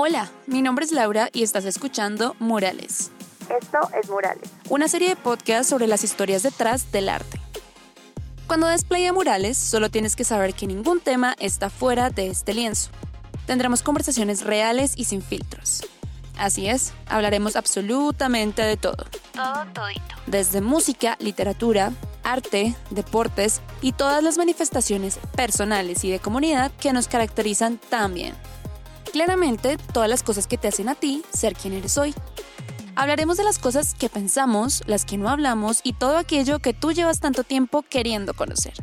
Hola, mi nombre es Laura y estás escuchando Murales. Esto es Murales. Una serie de podcasts sobre las historias detrás del arte. Cuando des play a Murales, solo tienes que saber que ningún tema está fuera de este lienzo. Tendremos conversaciones reales y sin filtros. Así es, hablaremos absolutamente de todo. Todo todito. Desde música, literatura, arte, deportes y todas las manifestaciones personales y de comunidad que nos caracterizan también. Claramente, todas las cosas que te hacen a ti ser quien eres hoy. Hablaremos de las cosas que pensamos, las que no hablamos y todo aquello que tú llevas tanto tiempo queriendo conocer.